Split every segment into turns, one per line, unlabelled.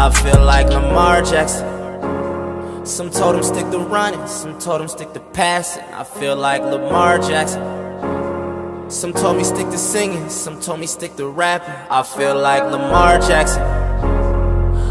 I feel like Lamar Jackson. Some told him stick to running, some told him stick to passing. I feel like Lamar Jackson. Some told me stick to singing, some told me stick to rapping. I feel like Lamar Jackson.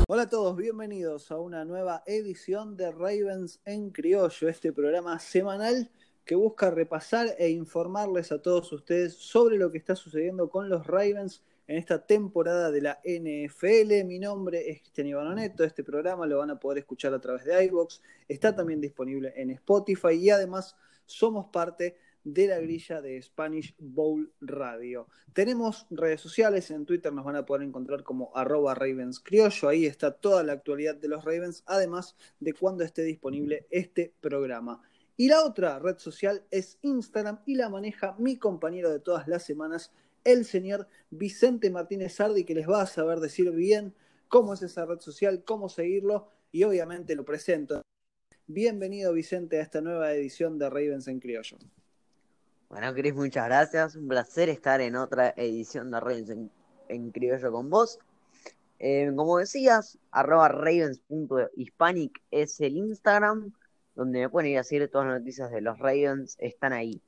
Hola a todos, bienvenidos a una nueva edición de Ravens en Criollo, este programa semanal que busca repasar e informarles a todos ustedes sobre lo que está sucediendo con los Ravens en esta temporada de la NFL. Mi nombre es Cristian Ivanoneto. Este programa lo van a poder escuchar a través de iBox. Está también disponible en Spotify y además somos parte de la grilla de Spanish Bowl Radio. Tenemos redes sociales, en Twitter nos van a poder encontrar como arroba Ravens Criollo, ahí está toda la actualidad de los Ravens, además de cuando esté disponible este programa. Y la otra red social es Instagram y la maneja mi compañero de todas las semanas, el señor Vicente Martínez Sardi, que les va a saber decir bien cómo es esa red social, cómo seguirlo y obviamente lo presento. Bienvenido Vicente a esta nueva edición de Ravens en Criollo.
Bueno, Cris, muchas gracias. Un placer estar en otra edición de Ravens en, Criollo con vos. Eh, como decías, arroba ravens.hispanic es el Instagram donde me pueden ir a seguir todas las noticias de los Ravens, están ahí.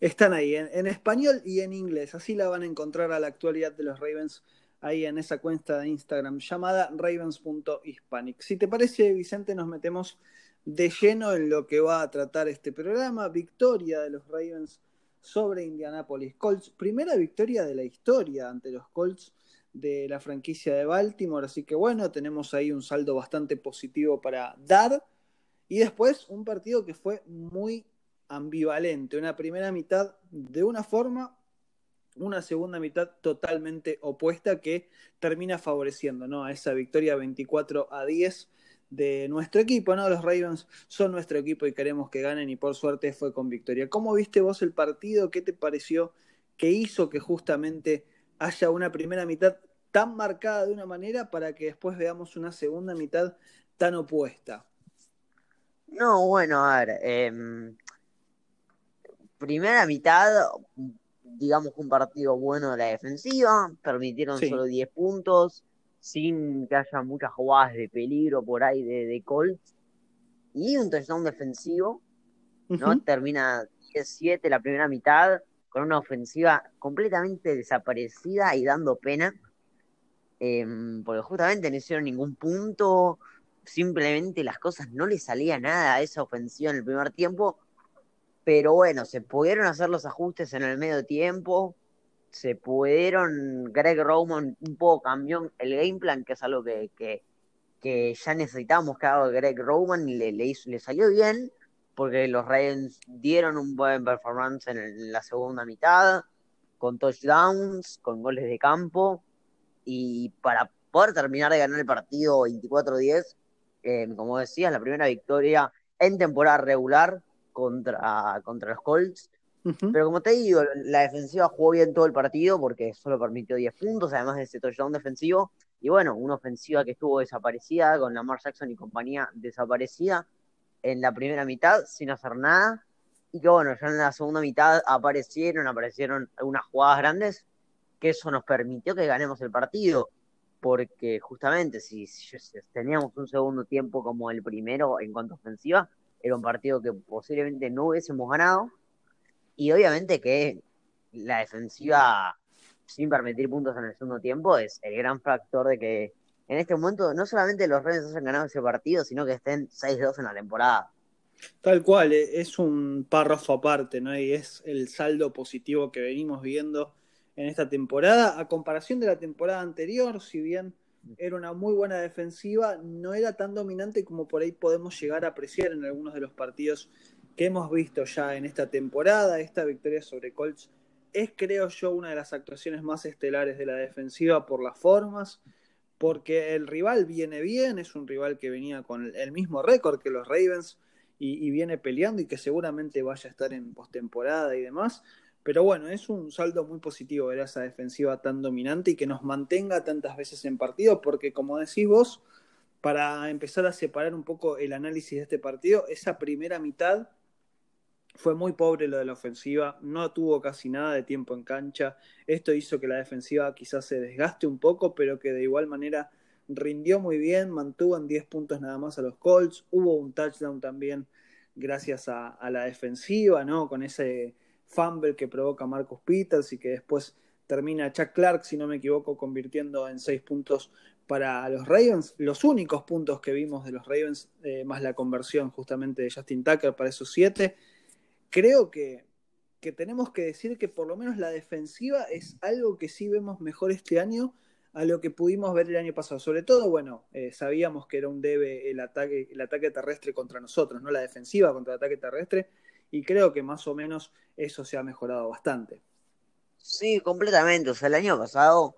Están ahí, en, español y en inglés. Así la van a encontrar a la actualidad de los Ravens ahí en esa cuenta de Instagram llamada ravens.hispanic. Si te parece, Vicente, nos metemos de lleno en lo que va a tratar este programa. Victoria de los Ravens sobre Indianapolis Colts. Primera victoria de la historia ante los Colts de la franquicia de Baltimore. Así que bueno, tenemos ahí un saldo bastante positivo para dar. Y después un partido que fue muy ambivalente. Una primera mitad de una forma, una segunda mitad totalmente opuesta que termina favoreciendo ¿no? a esa victoria 24 a 10 de nuestro equipo, ¿no? Los Ravens son nuestro equipo y queremos que ganen y por suerte fue con victoria. ¿Cómo viste vos el partido? ¿Qué te pareció que hizo que justamente haya una primera mitad tan marcada de una manera para que después veamos una segunda mitad tan opuesta?
No, bueno, a ver, em, primera mitad, digamos un partido bueno de la defensiva, permitieron solo 10 puntos, sin que haya muchas jugadas de peligro por ahí de, de Colts, y un touchdown defensivo, ¿no? Termina 10-7 la primera mitad, con una ofensiva completamente desaparecida y dando pena, em, porque justamente no hicieron ningún punto, simplemente las cosas no le salía nada a esa ofensiva en el primer tiempo. Pero bueno, se pudieron hacer los ajustes en el medio tiempo. Se pudieron. Greg Roman un poco cambió el game plan, que es algo que, que, ya necesitábamos que haga Greg Roman y le, le, le salió bien, porque los Ravens dieron un buen performance en, la segunda mitad, con touchdowns, con goles de campo. Y para poder terminar de ganar el partido 24-10, como decías, la primera victoria en temporada regular contra, contra los Colts. Pero como te digo, la defensiva jugó bien todo el partido porque solo permitió 10 puntos, además de ese touchdown defensivo. Y bueno, una ofensiva que estuvo desaparecida, con Lamar Jackson y compañía desaparecida en la primera mitad, sin hacer nada. Y que bueno, ya en la segunda mitad aparecieron, aparecieron algunas jugadas grandes, que eso nos permitió que ganemos el partido porque justamente si, teníamos un segundo tiempo como el primero en cuanto a ofensiva, era un partido que posiblemente no hubiésemos ganado. Y obviamente que la defensiva, sin permitir puntos en el segundo tiempo, es el gran factor de que en este momento no solamente los Reyes hayan ganado ese partido, sino que estén 6-2 en la temporada.
Tal cual, e, es un párrafo aparte, ¿no? Y es el saldo positivo que venimos viendo en esta temporada. A comparación de la temporada anterior, si bien era una muy buena defensiva, no era tan dominante como por ahí podemos llegar a apreciar en algunos de los partidos que hemos visto ya en esta temporada. Esta victoria sobre Colts es, creo yo, una de las actuaciones más estelares de la defensiva por las formas, porque el rival viene bien, es un rival que venía con el mismo récord que los Ravens y, y viene peleando y que seguramente vaya a estar en postemporada y demás pero bueno, es un saldo muy positivo ver a esa defensiva tan dominante y que nos mantenga tantas veces en partido, porque como decís vos, para empezar a separar un poco el análisis de este partido, esa primera mitad fue muy pobre lo de la ofensiva, no tuvo casi nada de tiempo en cancha, esto hizo que la defensiva quizás se desgaste un poco, pero que de igual manera rindió muy bien, mantuvo en 10 puntos nada más a los Colts, hubo un touchdown también gracias a, a la defensiva, ¿no? Con ese fumble que provoca Marcus Peters y que después termina Chuck Clark, si no me equivoco, convirtiendo en 6 puntos para los Ravens. Los únicos puntos que vimos de los Ravens, eh, más la conversión justamente de Justin Tucker para esos 7. Creo que, que tenemos que decir que por lo menos la defensiva es algo que sí vemos mejor este año a lo que pudimos ver el año pasado. Sobre todo, bueno, eh, sabíamos que era un debe el ataque, el ataque terrestre contra nosotros, no la defensiva contra el ataque terrestre, y creo que más o menos eso se ha mejorado bastante.
Sí, completamente. O sea, el año pasado,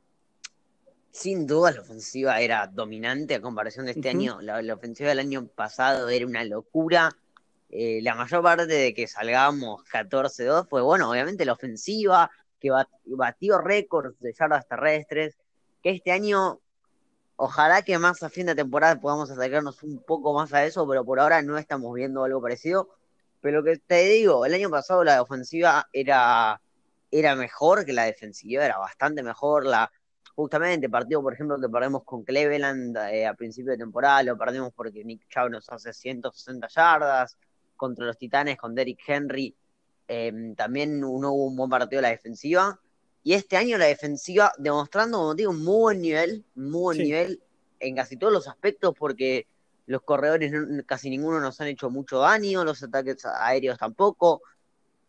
sin duda, la ofensiva era dominante a comparación de este año. La, ofensiva del año pasado era una locura. Eh, la mayor parte de que salgamos 14-2 fue, bueno, obviamente la ofensiva, que batió récords de yardas terrestres, que este año, ojalá que más a fin de temporada podamos acercarnos un poco más a eso, pero por ahora no estamos viendo algo parecido. Pero lo que te digo, el año pasado la ofensiva era era mejor que la defensiva, era bastante mejor. La, justamente, partido, por ejemplo, que perdemos con Cleveland eh, a principio de temporada, lo perdemos porque Nick Chubb nos hace 160 yardas. Contra los Titanes con Derrick Henry, em, también uno hubo un buen partido de la defensiva. Y este año la defensiva demostrando, como digo, un muy buen nivel, muy buen nivel en casi todos los aspectos, porque los corredores casi ninguno nos han hecho mucho daño, los ataques aéreos tampoco.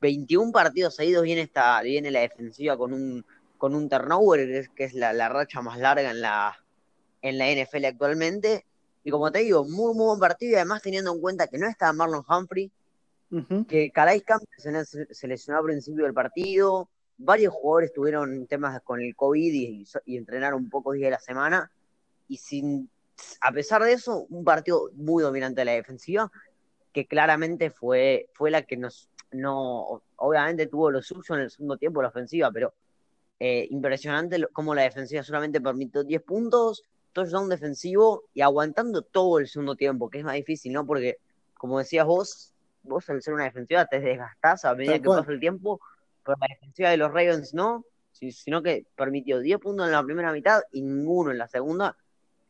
21 partidos seguidos viene, esta, viene la defensiva con un, con un turnover, que es, la, racha más larga en la, en la NFL actualmente. Y como te digo, muy, muy buen partido, y además teniendo en cuenta que no estaba Marlon Humphrey, que Calais Camp se, lesionó al principio del partido, varios jugadores tuvieron temas con el COVID y, y, entrenaron pocos días de la semana, y sin, a pesar de eso, un partido muy dominante de la defensiva, que claramente fue, fue la que nos no, obviamente tuvo lo suyo en el segundo tiempo la ofensiva, pero eh, impresionante cómo la defensiva solamente permitió 10 puntos, touchdown defensivo y aguantando todo el segundo tiempo, que es más difícil, ¿no? Porque, como decías vos, vos al ser una defensiva te desgastás a medida que pasa el tiempo, pero la defensiva de los Ravens no, sino que permitió 10 puntos en la primera mitad y ninguno en la segunda,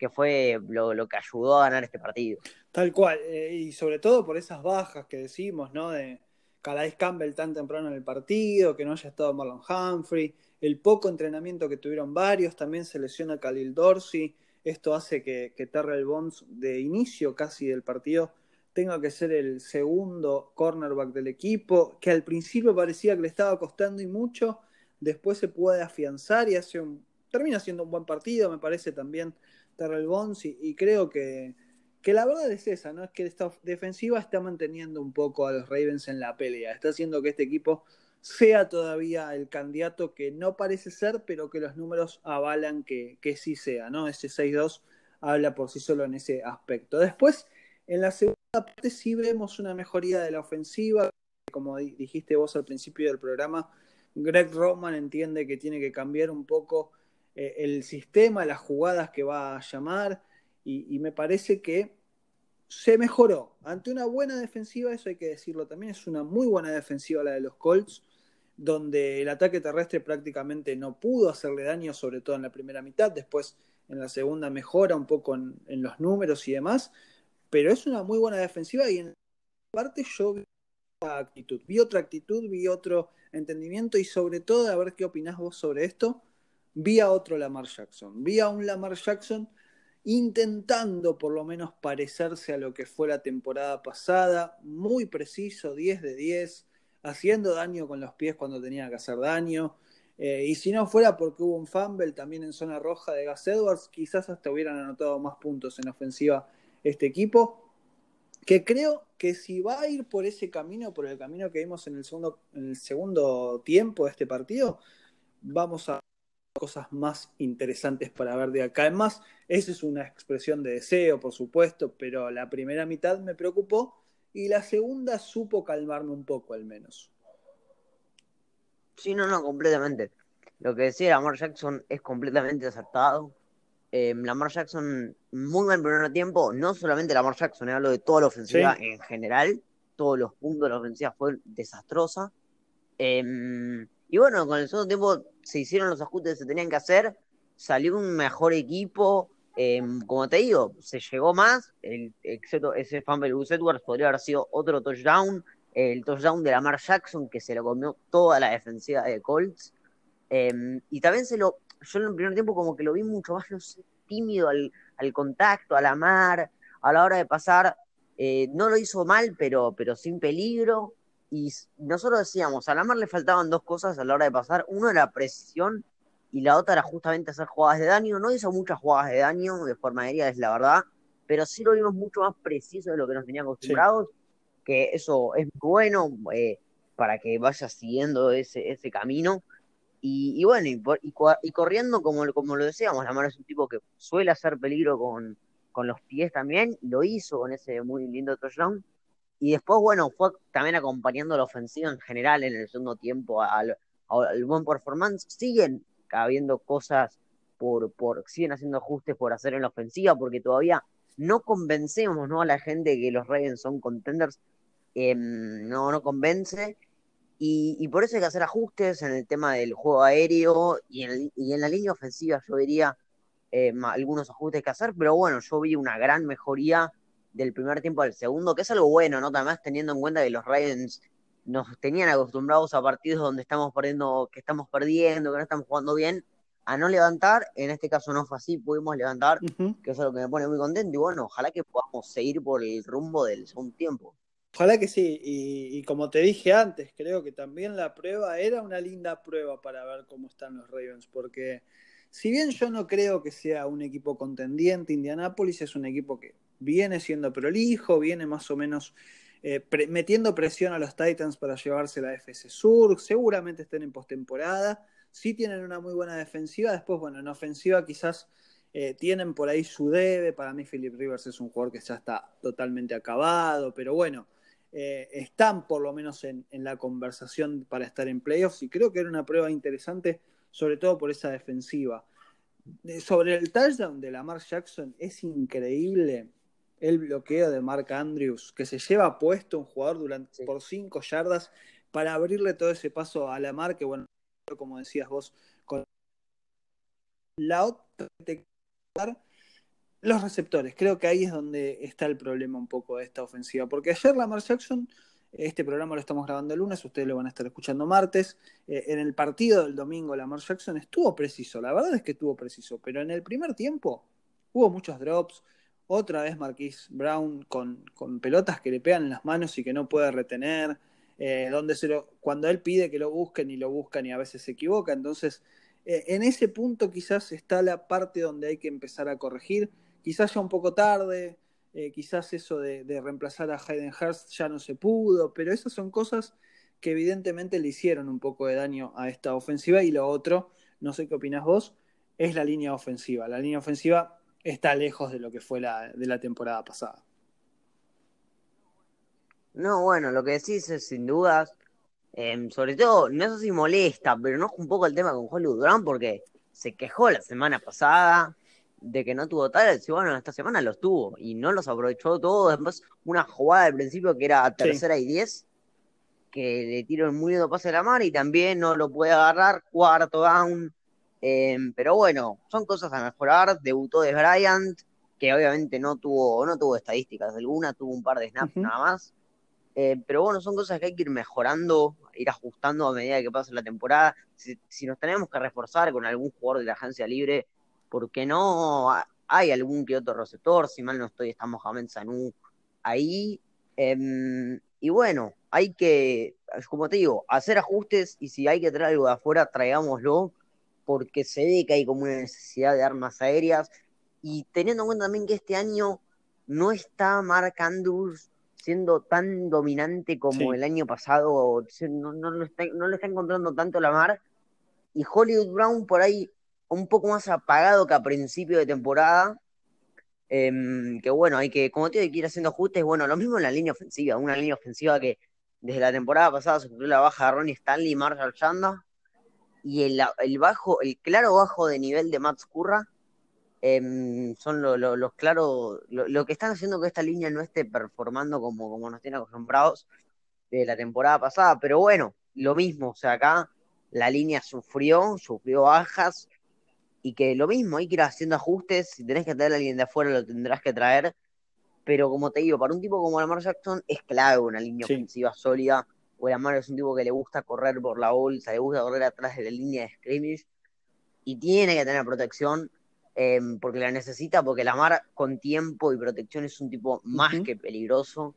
que fue lo, que ayudó a ganar este partido.
Tal cual, eh, y sobre todo por esas bajas que decimos, ¿no? De, Calais Campbell tan temprano en el partido, que no haya estado Marlon Humphrey, el poco entrenamiento que tuvieron varios, también se lesiona Khalil Dorsey, esto hace que, que Terrell Bonds de inicio casi del partido tenga que ser el segundo cornerback del equipo, que al principio parecía que le estaba costando y mucho, después se puede afianzar y hace un, termina siendo un buen partido, me parece también Terrell Bonds, y creo que, que la verdad es esa, ¿no? Es que esta defensiva está manteniendo un poco a los Ravens en la pelea, está haciendo que este equipo sea todavía el candidato que no parece ser, pero que los números avalan que, que sí sea, ¿no? Ese 6-2 habla por sí solo en ese aspecto. Después, en la segunda parte sí vemos una mejoría de la ofensiva, como dijiste vos al principio del programa, Greg Roman entiende que tiene que cambiar un poco eh, el sistema, las jugadas que va a llamar, y, me parece que se mejoró. Ante una buena defensiva, eso hay que decirlo también, es una muy buena defensiva la de los Colts, donde el ataque terrestre prácticamente no pudo hacerle daño, sobre todo en la primera mitad, después en la segunda mejora un poco en, los números y demás, pero es una muy buena defensiva y en parte yo vi otra actitud, vi otra actitud, vi otro entendimiento y sobre todo, a ver qué opinás vos sobre esto, vi a otro Lamar Jackson, vi a un Lamar Jackson intentando por lo menos parecerse a lo que fue la temporada pasada, muy preciso, 10 de 10, haciendo daño con los pies cuando tenía que hacer daño. Eh, y si no fuera porque hubo un fumble también en zona roja de Gas Edwards, quizás hasta hubieran anotado más puntos en ofensiva este equipo. Que creo que si va a ir por ese camino, por el camino que vimos en el segundo, en el segundo tiempo de este partido, vamos a cosas más interesantes para ver de acá. Además, esa es una expresión de deseo, por supuesto, pero la primera mitad me preocupó y la segunda supo calmarme un poco al menos.
Sí, no, no, completamente. Lo que decía Lamar Jackson es completamente acertado. Eh, Lamar Jackson, muy buen primer tiempo, no solamente Lamar Jackson, eh, hablo de toda la ofensiva en general, todos los puntos de la ofensiva fue desastrosa. Em, y bueno, con el segundo tiempo se hicieron los ajustes que se tenían que hacer, salió un mejor equipo, Em, como te digo, se llegó más, el, excepto ese fumble Gus Edwards podría haber sido otro touchdown, el touchdown de Lamar Jackson que se lo comió toda la defensiva de Colts. Em, y también se lo, yo en el primer tiempo como que lo vi mucho más, tímido al, al contacto, a la mar, a la hora de pasar. Eh, no lo hizo mal, pero, pero sin peligro. Y nosotros decíamos, a la mar le faltaban dos cosas a la hora de pasar. Uno era precisión y la otra era justamente hacer jugadas de daño. No hizo muchas jugadas de daño de forma aérea, es la verdad, pero sí lo vimos mucho más preciso de lo que nos tenían acostumbrados, que eso es bueno eh, para que vaya siguiendo ese, ese camino. Y, bueno, y, corriendo, como, como lo decíamos, la mano es un tipo que suele hacer peligro con, con los pies también, lo hizo con ese muy lindo touchdown. Y después, bueno, fue también acompañando la ofensiva en general en el segundo tiempo al, buen performance. Siguen habiendo cosas por, por, siguen haciendo ajustes por hacer en la ofensiva, porque todavía no convencemos ¿no? a la gente que los Ravens son contenders, em, no, no convence, y, por eso hay que hacer ajustes en el tema del juego aéreo y en, y en la línea ofensiva yo diría em, algunos ajustes que hacer, pero bueno, yo vi una gran mejoría del primer tiempo al segundo, que es algo bueno, ¿no? Además teniendo en cuenta que los Ravens nos tenían acostumbrados a partidos donde estamos perdiendo, que estamos perdiendo, que no estamos jugando bien, a no levantar. En este caso no fue así, pudimos levantar, que eso es lo que me pone muy contento. Y bueno, ojalá que podamos seguir por el rumbo del segundo tiempo.
Ojalá que sí, y, como te dije antes, creo que también la prueba era una linda prueba para ver cómo están los Ravens, porque si bien yo no creo que sea un equipo contendiente, Indianapolis es un equipo que viene siendo prolijo, viene más o menos eh, metiendo presión a los Titans para llevarse la FC Sur, seguramente estén en postemporada, sí tienen una muy buena defensiva, después, bueno, en ofensiva quizás eh, tienen por ahí su debe, para mí Philip Rivers es un jugador que ya está totalmente acabado, pero bueno, eh, están por lo menos en, en, la conversación para estar en playoffs y creo que era una prueba interesante, sobre todo por esa defensiva. Sobre el touchdown de Lamar Jackson, es increíble el bloqueo de Mark Andrews, que se lleva puesto un jugador durante, por cinco yardas para abrirle todo ese paso a la mar, que bueno, como decías vos, con la otra los receptores, creo que ahí es donde está el problema un poco de esta ofensiva, porque ayer Lamar Jackson, este programa lo estamos grabando el lunes, ustedes lo van a estar escuchando martes, eh, en el partido del domingo Lamar Jackson estuvo preciso, la verdad es que estuvo preciso, pero en el primer tiempo hubo muchos drops, otra vez Marquis Brown con, pelotas que le pegan en las manos y que no puede retener. Eh, donde cuando él pide que lo busquen y lo buscan y a veces se equivoca. Entonces, eh, en ese punto quizás está la parte donde hay que empezar a corregir. Quizás ya un poco tarde, eh, quizás eso de, reemplazar a Hayden Hurst ya no se pudo, pero esas son cosas que evidentemente le hicieron un poco de daño a esta ofensiva. Y lo otro, no sé qué opinas vos, es la línea ofensiva. La línea ofensiva está lejos de lo que fue la, de la temporada pasada.
No, bueno, lo que decís es sin dudas, em, sobre todo, no sé si molesta, pero no es un poco el tema con Hollywood Brown porque se quejó la semana pasada de que no tuvo tal, y bueno, esta semana los tuvo y no los aprovechó todos. Después, una jugada al principio que era tercera y diez, que le tiró el muy pase a la mar y también no lo puede agarrar, cuarto down Em, pero bueno, son cosas a mejorar. Debutó de Bryant, que obviamente no tuvo, no tuvo estadísticas alguna, tuvo un par de snaps nada más. Eh, pero bueno, son cosas que hay que ir mejorando, ir ajustando a medida que pasa la temporada. Si, nos tenemos que reforzar con algún jugador de la agencia libre, porque no hay algún que otro receptor, si mal no estoy, estamos Mohamed Sanu ahí. Em, y bueno, hay que, como te digo, hacer ajustes y si hay que traer algo de afuera, traigámoslo porque se ve que hay como una necesidad de armas aéreas. Y teniendo en cuenta también que este año no está Mark Andrews siendo tan dominante como el año pasado, no, no, lo está, no, está, encontrando tanto la mar, y Hollywood Brown por ahí un poco más apagado que a principio de temporada, em, que bueno, hay que, como te digo, hay que ir haciendo ajustes, bueno, lo mismo en la línea ofensiva, una línea ofensiva que desde la temporada pasada sufrió la baja de Ronnie Stanley y Marshall Chanda, y el, el, bajo, el claro bajo de nivel de Matt Curra em, son los claros, lo, que están haciendo que esta línea no esté performando como, como nos tiene acostumbrados de la temporada pasada, pero bueno, lo mismo, o sea, acá la línea sufrió, sufrió bajas, y que lo mismo, hay que ir haciendo ajustes, si tenés que traer a alguien de afuera lo tendrás que traer, pero como te digo, para un tipo como Lamar Jackson es clave una línea ofensiva sólida, o Lamar es un tipo que le gusta correr por la bolsa, le gusta correr atrás de la línea de scrimmage, y tiene que tener protección, em, porque la necesita, porque Lamar con tiempo y protección es un tipo más que peligroso.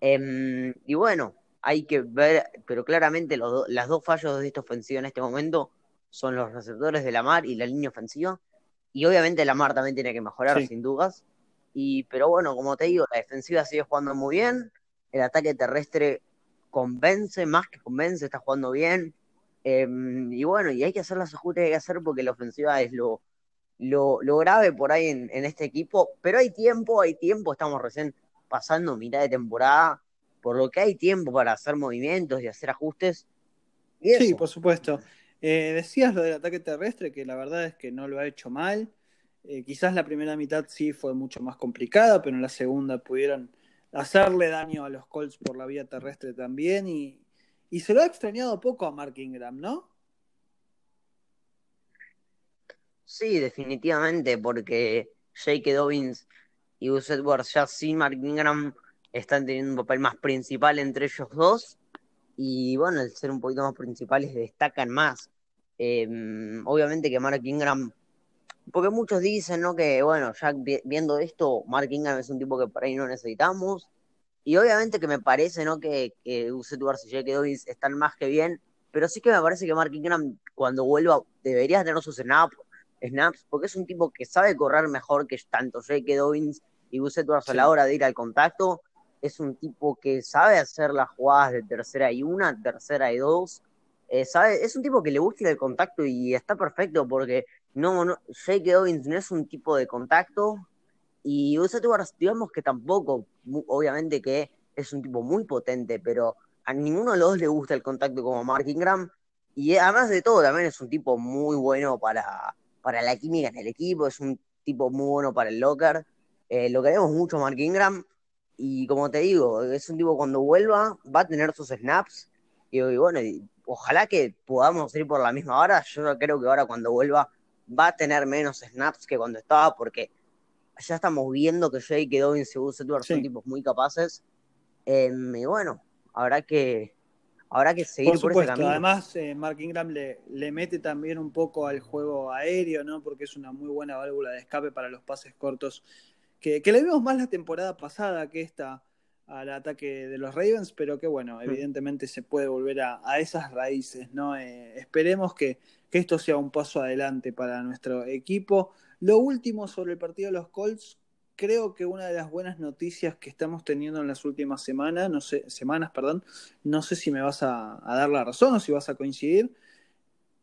Em, y bueno, hay que ver, pero claramente los las dos fallos de esta ofensiva en este momento son los receptores de la mar y la línea ofensiva. Y obviamente la mar también tiene que mejorar, sin dudas. Y, pero bueno, como te digo, la defensiva sigue jugando muy bien. El ataque terrestre convence, más que convence, está jugando bien. Em, y bueno, y hay que hacer las ajustes que hay que hacer porque la ofensiva es lo, lo, grave por ahí en, este equipo. Pero hay tiempo, hay tiempo, estamos recién pasando mitad de temporada, por lo que hay tiempo para hacer movimientos y hacer ajustes.
Sí, por supuesto. Eh, decías lo del ataque terrestre, que la verdad es que no lo ha hecho mal. Eh, quizás la primera mitad sí fue mucho más complicada, pero en la segunda pudieron hacerle daño a los Colts por la vía terrestre también. Y, se lo ha extrañado poco a Mark Ingram, ¿no?
Sí, definitivamente, porque Jake Dobbins y Gus Edwards ya sin Mark Ingram están teniendo un papel más principal entre ellos dos y bueno, al ser un poquito más principales destacan más. Em, obviamente que Mark Ingram, porque muchos dicen, ¿no? Que bueno, ya viendo esto, Mark Ingram es un tipo que por ahí no necesitamos. Y obviamente que me parece, ¿no? Que, que Uset y Jake Dobbins están más que bien, pero sí que me parece que Mark Ingram cuando vuelva debería tener sus snaps, snaps porque es un tipo que sabe correr mejor que tanto Jake Dobbins y Gus Edwards a la hora de ir al contacto es un tipo que sabe hacer las jugadas de tercera y una, tercera y dos. Eh, sabe, es un tipo que le gusta el contacto y está perfecto porque no, no Jake Dobbins no es un tipo de contacto y digamos que tampoco, obviamente que es un tipo muy potente, pero a ninguno de los dos le gusta el contacto como Mark Ingram y además de todo también es un tipo muy bueno para, para la química en el equipo, es un tipo muy bueno para el locker. Eh, lo queremos mucho Mark Ingram y como te digo, es un tipo cuando vuelva, va a tener sus snaps. Y, bueno, ojalá que podamos ir por la misma hora. Yo creo que ahora cuando vuelva va a tener menos snaps que cuando estaba, porque ya estamos viendo que Jake Dobbins y Gus Edwards son tipos muy capaces. Em, y bueno, habrá que, habrá que seguir por, ese camino.
Además, eh, Mark Ingram le, le, mete también un poco al juego aéreo, ¿no? Porque es una muy buena válvula de escape para los pases cortos que, le vimos más la temporada pasada que esta al ataque de los Ravens, pero que bueno, mm. evidentemente se puede volver a, esas raíces, ¿no? Eh, esperemos que, esto sea un paso adelante para nuestro equipo. Lo último sobre el partido de los Colts, creo que una de las buenas noticias que estamos teniendo en las últimas semanas, no sé, semanas, perdón, no sé si me vas a dar la razón o si vas a coincidir,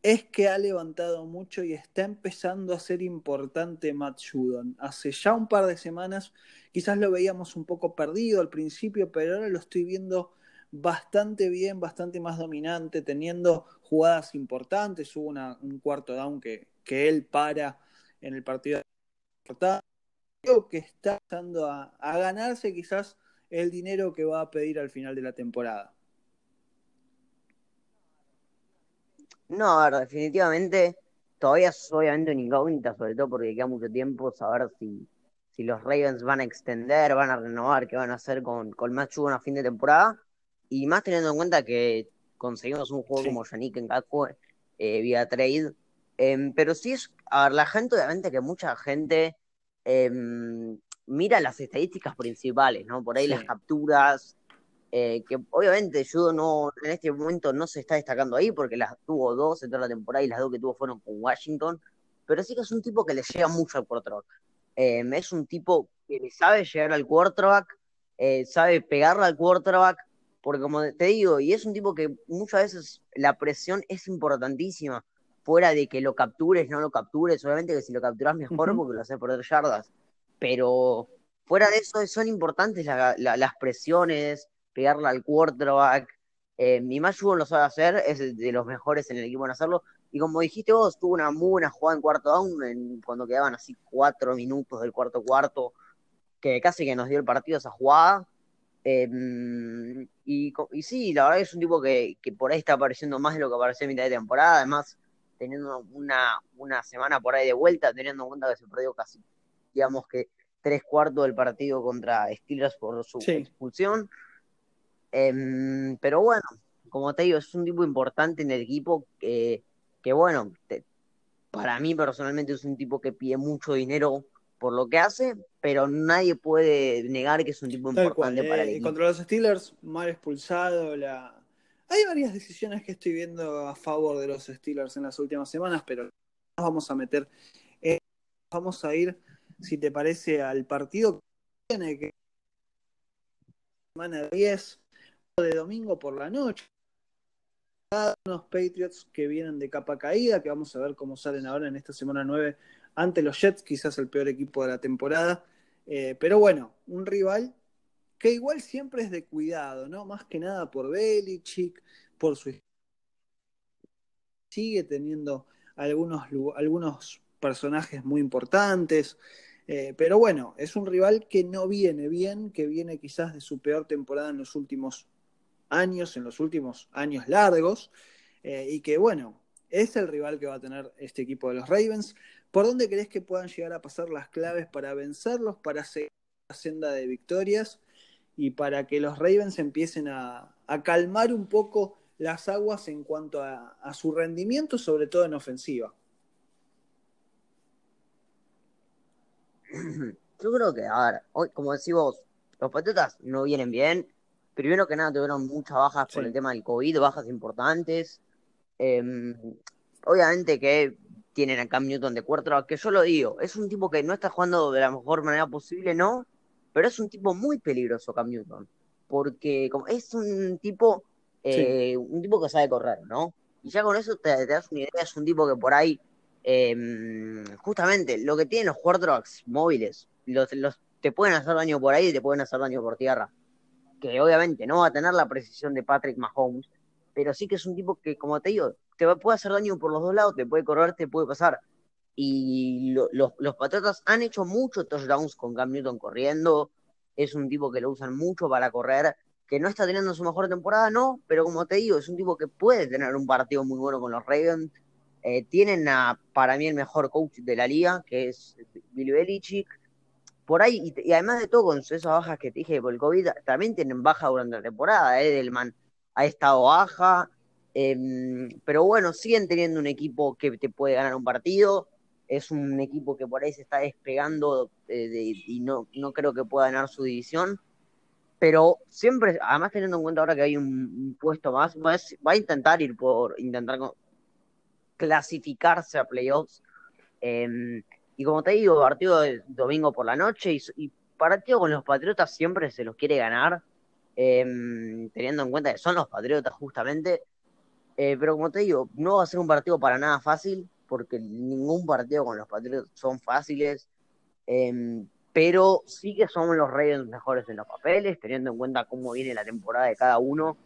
es que ha levantado mucho y está empezando a ser importante Matt Judon. Hace ya un par de semanas quizás lo veíamos un poco perdido al principio, pero ahora lo estoy viendo bastante bien, bastante más dominante, teniendo jugadas importantes. Hubo un cuarto down que, que él para en el partido. Creo que está empezando a ganarse quizás el dinero que va a pedir al final de la temporada.
No, a ver, definitivamente todavía es obviamente una incógnita, sobre todo porque queda mucho tiempo saber si, si los Ravens van a extender, van a renovar, qué van a hacer con, con Matt a fin de temporada. Y más teniendo en cuenta que conseguimos un juego como Yannick en eh, vía trade. Em, pero sí es, a ver, la gente, obviamente que mucha gente em, mira las estadísticas principales, ¿no? Por ahí las capturas, eh, que obviamente Judo no, en este momento no se está destacando ahí porque las tuvo dos en toda la temporada y las dos que tuvo fueron con Washington, pero sí que es un tipo que le llega mucho al quarterback. Eh, es un tipo que le sabe llegar al quarterback, eh, sabe pegarle al quarterback, porque como te digo, y es un tipo que muchas veces la presión es importantísima, fuera de que lo captures, no lo captures, obviamente que si lo capturas mejor porque lo haces por yardas, pero fuera de eso son importantes las presiones, pegarla al quarterback. Eh, mi más lo sabe hacer, es de los mejores en el equipo en hacerlo. Y como dijiste vos, tuvo una muy buena jugada en cuarto down, cuando quedaban así cuatro minutos del cuarto cuarto, que casi que nos dio el partido esa jugada. Em, y, y, sí, la verdad es un tipo que, que, por ahí está apareciendo más de lo que apareció en mitad de temporada. Además, teniendo una, una semana por ahí de vuelta, teniendo en cuenta que se perdió casi, digamos que tres cuartos del partido contra Steelers por su expulsión. Em, pero bueno, como te digo, es un tipo importante en el equipo que, que bueno, para mí personalmente es un tipo que pide mucho dinero por lo que hace, pero nadie puede negar que es un tipo importante para el
eh,
equipo.
Contra los Steelers, mal expulsado, la... Hay varias decisiones que estoy viendo a favor de los Steelers en las últimas semanas, pero nos vamos a meter, vamos a ir, si te parece, al partido que viene, que semana 10 de domingo por la noche. Unos Patriots que vienen de capa caída, que vamos a ver cómo salen ahora en esta semana 9 ante los Jets, quizás el peor equipo de la temporada. Eh, pero bueno, un rival que igual siempre es de cuidado, ¿no? Más que nada por Belichick, por su sigue teniendo algunos, algunos personajes muy importantes. Eh, pero bueno, es un rival que no viene bien, que viene quizás de su peor temporada en los últimos años, en los últimos años largos, eh, y que bueno, es el rival que va a tener este equipo de los Ravens. ¿Por dónde crees que puedan llegar a pasar las claves para vencerlos, para seguir la senda de victorias y para que los Ravens empiecen a, calmar un poco las aguas en cuanto a, su rendimiento, sobre todo en ofensiva?
Yo creo que, a ver, hoy, como decís vos, los Patriotas no vienen bien, primero que nada tuvieron muchas bajas por el tema del COVID, bajas importantes. Em, obviamente que tienen a Cam Newton de cuarto, que yo lo digo, es un tipo que no está jugando de la mejor manera posible, no, pero es un tipo muy peligroso Cam Newton, porque como, es un tipo, eh, un tipo que sabe correr, ¿no? Y ya con eso te, das una idea, es un tipo que por ahí, em, justamente, lo que tienen los quarterbacks móviles, los, los, te pueden hacer daño por ahí y te pueden hacer daño por tierra que obviamente no va a tener la precisión de Patrick Mahomes, pero sí que es un tipo que, como te digo, te puede hacer daño por los dos lados, te puede correr, te puede pasar. Y los, los Patriotas han hecho muchos touchdowns con Cam Newton corriendo, es un tipo que lo usan mucho para correr, que no está teniendo su mejor temporada, no, pero como te digo, es un tipo que puede tener un partido muy bueno con los Ravens. Eh, tienen para mí el mejor coach de la liga, que es Billy Belichick por ahí, y, además de todo, con esas bajas que te dije por el COVID, también tienen baja durante la temporada. Edelman ha estado baja, em, pero bueno, siguen teniendo un equipo que te puede ganar un partido. Es un equipo que por ahí se está despegando eh, y no, no creo que pueda ganar su división. Pero siempre, además teniendo en cuenta ahora que hay un, puesto más, va a, intentar ir por, intentar clasificarse a playoffs. Em, y como te digo, partido de domingo por la noche y, y partido con los Patriotas siempre se los quiere ganar, em, teniendo en cuenta que son los Patriotas justamente. Eh, pero como te digo, no va a ser un partido para nada fácil, porque ningún partido con los Patriotas son fáciles. Em, pero sí que son los Ravens mejores en los papeles, teniendo en cuenta cómo viene la temporada de cada uno.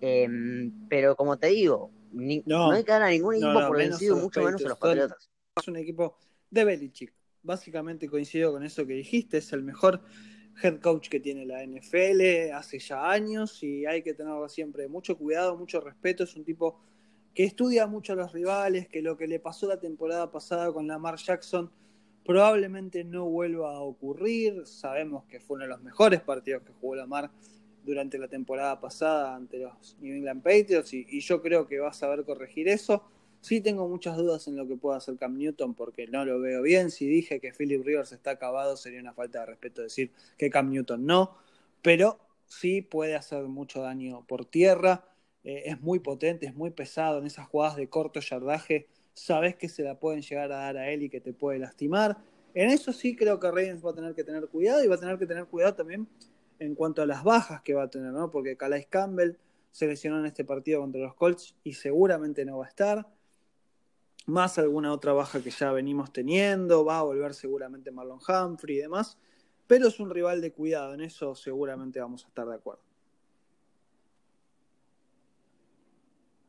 Em, pero como te digo, no, hay que dar a ningún equipo por vencido, mucho menos a los Patriotas.
Es un equipo de Belichick. Básicamente coincido con eso que dijiste, es el mejor head coach que tiene la NFL hace ya años y hay que tenerlo siempre mucho cuidado, mucho respeto. Es un tipo que estudia mucho a los rivales, que lo que le pasó la temporada pasada con Lamar Jackson probablemente no vuelva a ocurrir. Sabemos que fue uno de los mejores partidos que jugó Lamar durante la temporada pasada ante los New England Patriots y, y yo creo que va a saber corregir eso. Sí tengo muchas dudas en lo que pueda hacer Cam Newton porque no lo veo bien. Si dije que Philip Rivers está acabado sería una falta de respeto decir que Cam Newton no, pero sí puede hacer mucho daño por tierra. Eh, es muy potente, es muy pesado en esas jugadas de corto yardaje. Sabes que se la pueden llegar a dar a él y que te puede lastimar. En eso sí creo que Ravens va a tener que tener cuidado y va a tener que tener cuidado también en cuanto a las bajas que va a tener, ¿no? Porque Calais Campbell se lesionó en este partido contra los Colts y seguramente no va a estar más alguna otra baja que ya venimos teniendo, va a volver seguramente Marlon Humphrey y demás, pero es un rival de cuidado, en eso seguramente vamos a estar de acuerdo.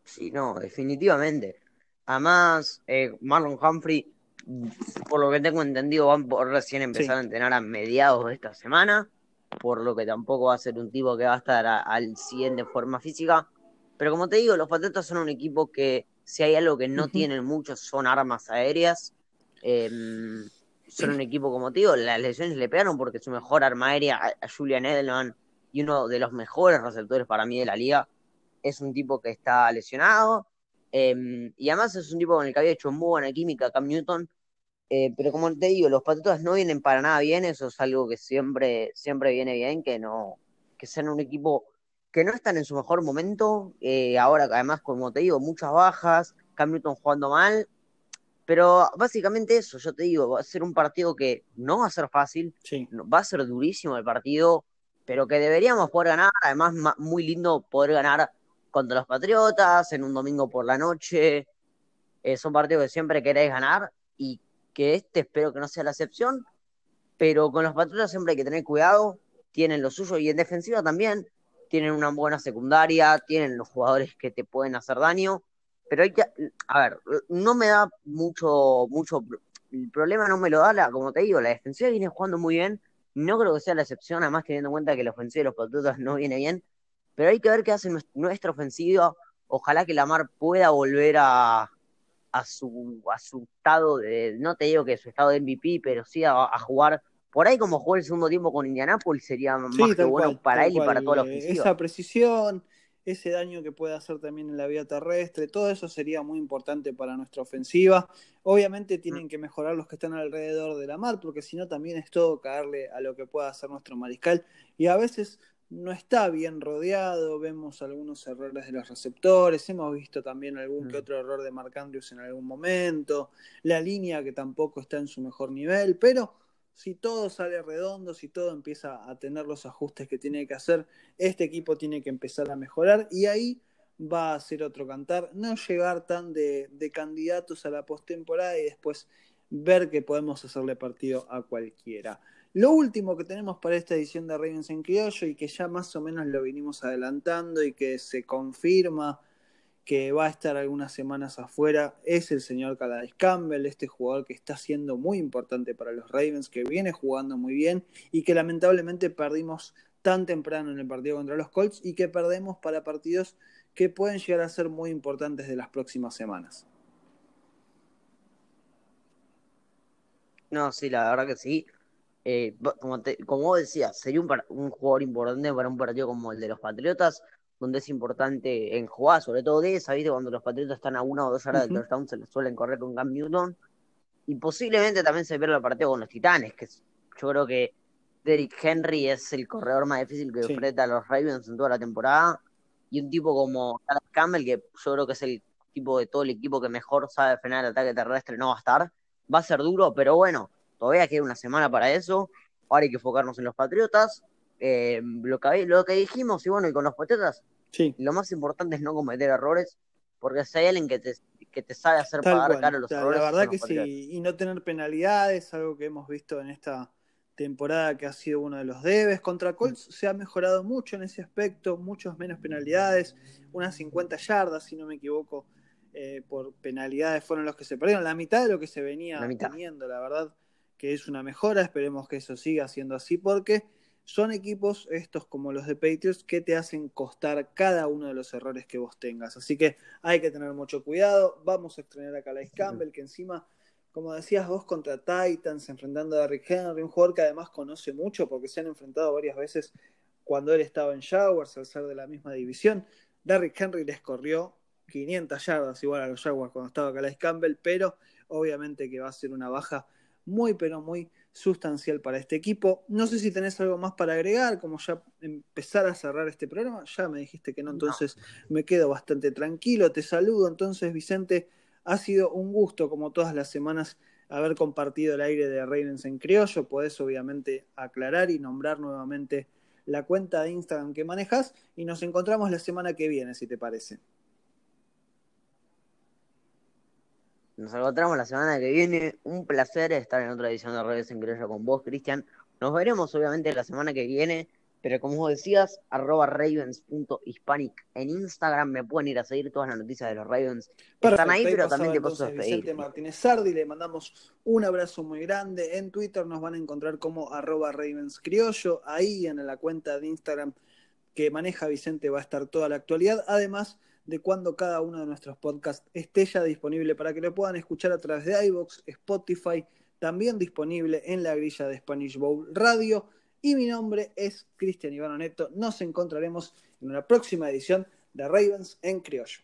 Sí, no, definitivamente. Además, eh, Marlon Humphrey, por lo que tengo entendido, van por recién empezar a entrenar a mediados de esta semana, por lo que tampoco va a ser un tipo que va a estar al 100 de forma física. Pero como te digo, los Patriotas son un equipo que Si hay algo que no tienen muchos son armas aéreas. Em, son un equipo, como digo, las lesiones le pegaron porque su mejor arma aérea, a Julian Edelman, y uno de los mejores receptores para mí de la liga, es un tipo que está lesionado. Em, y además es un tipo con el que había hecho muy buena química Cam Newton. Eh, pero como te digo, los Patriotas no vienen para nada bien, eso es algo que siempre, siempre viene bien, que no, que sean un equipo que no están en su mejor momento. Eh, ahora, además, como te digo, muchas bajas, Cam Newton jugando mal. Pero básicamente eso, yo te digo, va a ser un partido que no va a ser fácil, va a ser durísimo el partido, pero que deberíamos poder ganar. Además, muy lindo poder ganar contra los Patriotas en un domingo por la noche. Eh, son partidos que siempre queréis ganar y que este espero que no sea la excepción. Pero con los Patriotas siempre hay que tener cuidado, tienen lo suyo y en defensiva también tienen una buena secundaria, tienen los jugadores que te pueden hacer daño, pero hay que, a ver, no me da mucho, mucho, el problema no me lo da, la, como te digo, la defensiva viene jugando muy bien, no creo que sea la excepción, además teniendo en cuenta que la ofensiva de los Patriotas no viene bien, pero hay que ver qué hace nuestra ofensiva, ojalá que Lamar pueda volver a, a su, a su estado de, no te digo que su estado de MVP, pero sí a jugar por ahí como jugó el segundo tiempo con Indianapolis sería más que bueno para él y para toda la ofensiva.
Esa precisión, ese daño que puede hacer también en la vía terrestre, todo eso sería muy importante para nuestra ofensiva. Obviamente tienen que mejorar los que están alrededor de la mar, porque si no también es todo caerle a lo que pueda hacer nuestro mariscal. Y a veces no está bien rodeado, vemos algunos errores de los receptores, hemos visto también algún que mm. otro error de Marc Andrews en algún momento, la línea que tampoco está en su mejor nivel, pero si todo sale redondo, si todo empieza a tener los ajustes que tiene que hacer, este equipo tiene que empezar a mejorar y ahí va a ser otro cantar, no llegar tan de, candidatos a la postemporada y después ver que podemos hacerle partido a cualquiera. Lo último que tenemos para esta edición de Ravens en Criollo y que ya más o menos lo vinimos adelantando y que se confirma que va a estar algunas semanas afuera es el señor Calais Campbell, este jugador que está siendo muy importante para los Ravens, que viene jugando muy bien y que lamentablemente perdimos tan temprano en el partido contra los Colts y que perdemos para partidos que pueden llegar a ser muy importantes de las próximas semanas.
No, sí, la verdad que sí. Eh, como, vos decías, sería un, un jugador importante para un partido como el de los Patriotas donde es importante en jugar, sobre todo de esa, ¿viste? Cuando los Patriotas están a una o dos horas del touchdown, se les suelen correr con Cam Newton. Y posiblemente también se pierda el partido con los Titanes, que yo creo que Derrick Henry es el corredor más difícil que enfrenta a los Ravens en toda la temporada. Y un tipo como Alex Campbell, que yo creo que es el tipo de todo el equipo que mejor sabe frenar el ataque terrestre, no va a estar. Va a ser duro, pero bueno, todavía queda una semana para eso. Ahora hay que enfocarnos en los Patriotas eh, lo, que, lo que dijimos, y bueno, y con los Patriotas, lo más importante es no cometer errores, porque si hay alguien que te, que te sabe hacer pagar caro los errores.
La verdad que sí, y no tener penalidades, algo que hemos visto en esta temporada que ha sido uno de los debes. Contra Colts se ha mejorado mucho en ese aspecto, muchos menos penalidades, unas 50 yardas, si no me equivoco, eh, por penalidades fueron los que se perdieron, la mitad de lo que se venía teniendo, la verdad que es una mejora, esperemos que eso siga siendo así, porque son equipos estos como los de Patriots que te hacen costar cada uno de los errores que vos tengas. Así que hay que tener mucho cuidado. Vamos a estrenar a Calais Campbell, que encima, como decías vos, contra Titans, enfrentando a Rick Henry, un jugador que además conoce mucho porque se han enfrentado varias veces cuando él estaba en Jaguars, al ser de la misma división. Derrick Henry les corrió 500 yardas igual a los Jaguars cuando estaba Calais Campbell, pero obviamente que va a ser una baja muy, pero muy sustancial para este equipo. No sé si tenés algo más para agregar, como ya empezar a cerrar este programa. Ya me dijiste que no, entonces me quedo bastante tranquilo. Te saludo entonces, Vicente. Ha sido un gusto, como todas las semanas, haber compartido el aire de Ravens en criollo. Podés obviamente aclarar y nombrar nuevamente la cuenta de Instagram que manejas y nos encontramos la semana que viene, si te parece.
Nos encontramos la semana que viene. Un placer estar en otra edición de Redes en Criollo con vos, Cristian. Nos veremos obviamente la semana que viene, pero como vos decías, arroba ravens.hispanic en Instagram. Me pueden ir a seguir todas las noticias de los Ravens. Están ahí, pero también te paso a.
Vicente Martínez Sardi, le mandamos un abrazo muy grande. En Twitter nos van a encontrar como arroba Ravens Criollo. Ahí en la cuenta de Instagram que maneja Vicente va a estar toda la actualidad. Además de cuando cada uno de nuestros podcasts esté ya disponible para que lo puedan escuchar a través de iVoox, Spotify, también disponible en la grilla de Spanish Bowl Radio. Y mi nombre es Cristian Ivano Neto. Nos encontraremos en una próxima edición de Ravens en Criollo.